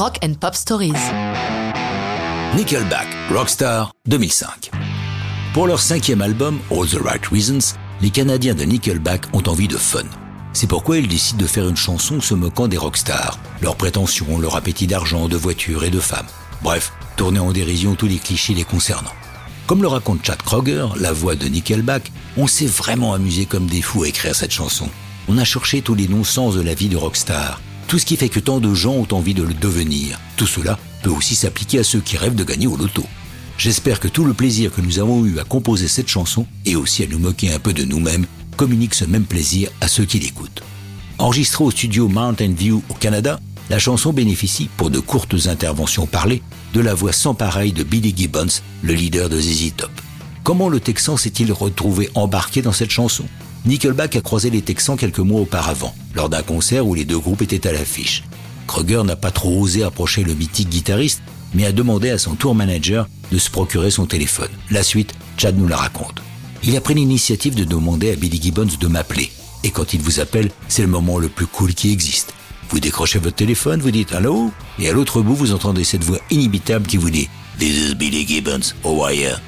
Rock and Pop Stories. Nickelback, Rockstar 2005. Pour leur cinquième album, All the Right Reasons, les Canadiens de Nickelback ont envie de fun. C'est pourquoi ils décident de faire une chanson se moquant des rockstars, leurs prétentions, leur appétit d'argent, de voitures et de femmes. Bref, tourner en dérision tous les clichés les concernant. Comme le raconte Chad Kroger, la voix de Nickelback, on s'est vraiment amusé comme des fous à écrire cette chanson. On a cherché tous les non-sens de la vie de rockstar, tout ce qui fait que tant de gens ont envie de le devenir. Tout cela peut aussi s'appliquer à ceux qui rêvent de gagner au loto. J'espère que tout le plaisir que nous avons eu à composer cette chanson et aussi à nous moquer un peu de nous-mêmes communique ce même plaisir à ceux qui l'écoutent. Enregistrée au studio Mountain View au Canada, la chanson bénéficie, pour de courtes interventions parlées, de la voix sans pareille de Billy Gibbons, le leader de ZZ Top. Comment le Texan s'est-il retrouvé embarqué dans cette chanson? Nickelback a croisé les Texans quelques mois auparavant, lors d'un concert où les deux groupes étaient à l'affiche. Kruger n'a pas trop osé approcher le mythique guitariste, mais a demandé à son tour manager de se procurer son téléphone. La suite, Chad nous la raconte. Il a pris l'initiative de demander à Billy Gibbons de m'appeler. Et quand il vous appelle, c'est le moment le plus cool qui existe. Vous décrochez votre téléphone, vous dites Allô Et à l'autre bout, vous entendez cette voix inimitable qui vous dit This is Billy Gibbons, oh wire.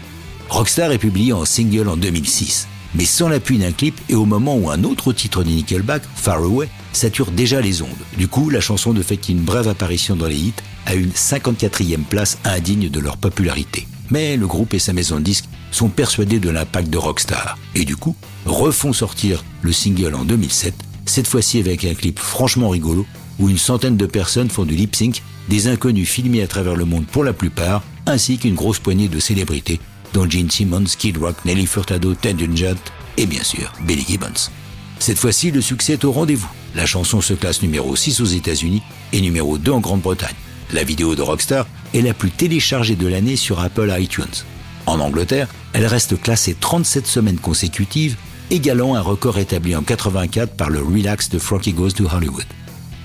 Rockstar est publié en single en 2006, mais sans l'appui d'un clip et au moment où un autre titre de Nickelback, Far Away, sature déjà les ondes. Du coup, la chanson ne fait qu'une brève apparition dans les hits à une 54e place indigne de leur popularité. Mais le groupe et sa maison de disques sont persuadés de l'impact de Rockstar et du coup refont sortir le single en 2007, cette fois-ci avec un clip franchement rigolo où une centaine de personnes font du lip sync, des inconnus filmés à travers le monde pour la plupart, ainsi qu'une grosse poignée de célébrités dont Gene Simmons, Kid Rock, Nelly Furtado, Ted Nugent et bien sûr Billy Gibbons. Cette fois-ci, le succès est au rendez-vous. La chanson se classe numéro 6 aux États-Unis et numéro 2 en Grande-Bretagne. La vidéo de Rockstar est la plus téléchargée de l'année sur Apple iTunes. En Angleterre, elle reste classée 37 semaines consécutives, égalant un record établi en 84 par le Relax de Frankie Goes to Hollywood.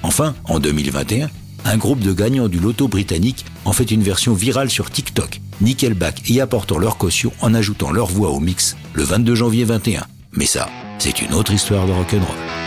Enfin, en 2021, un groupe de gagnants du loto britannique en fait une version virale sur TikTok, Nickelback y apportant leur caution en ajoutant leur voix au mix le 22 janvier 21. Mais ça, c'est une autre histoire de rock'n'roll.